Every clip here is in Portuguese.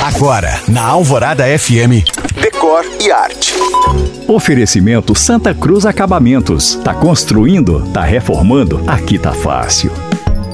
Agora, na Alvorada FM, Decor e Arte. Oferecimento Santa Cruz Acabamentos. Tá construindo? Tá reformando? Aqui tá fácil.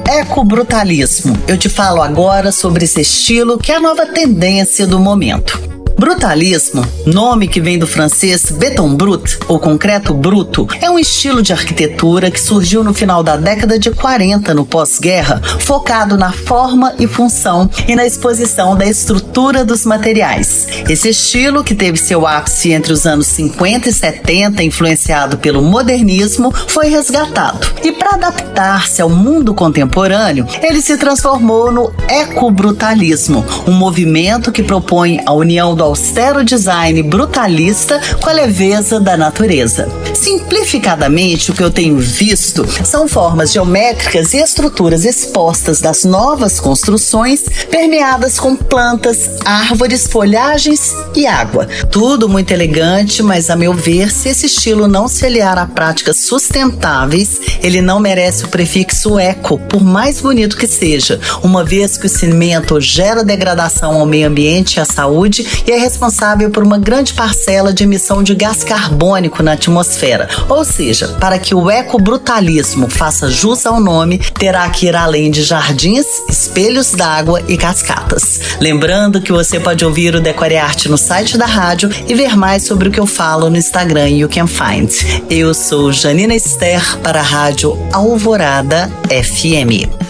Ecobrutalismo. Eu te falo agora sobre esse estilo que é a nova tendência do momento. Brutalismo, nome que vem do francês beton brut, ou concreto bruto, é um estilo de arquitetura que surgiu no final da década de 40 no pós-guerra, focado na forma e função e na exposição da estrutura dos materiais. Esse estilo, que teve seu ápice entre os anos 50 e 70, influenciado pelo modernismo, foi resgatado. E para adaptar-se ao mundo contemporâneo, ele se transformou no ecobrutalismo, um movimento que propõe a união do austero design brutalista com a leveza da natureza. Simplificadamente, o que eu tenho visto são formas geométricas e estruturas expostas das novas construções, permeadas com plantas, árvores, folhagens e água. Tudo muito elegante, mas a meu ver, se esse estilo não se aliar a práticas sustentáveis, ele não merece o prefixo eco, por mais bonito que seja, uma vez que o cimento gera degradação ao meio ambiente e à saúde e é responsável por uma grande parcela de emissão de gás carbônico na atmosfera. Ou seja, para que o ecobrutalismo faça jus ao nome, terá que ir além de jardins, espelhos d'água e cascatas. Lembrando que você pode ouvir o Decore Arte no site da rádio e ver mais sobre o que eu falo no Instagram You Can Find. Eu sou Janina Esther para a Rádio Alvorada FM.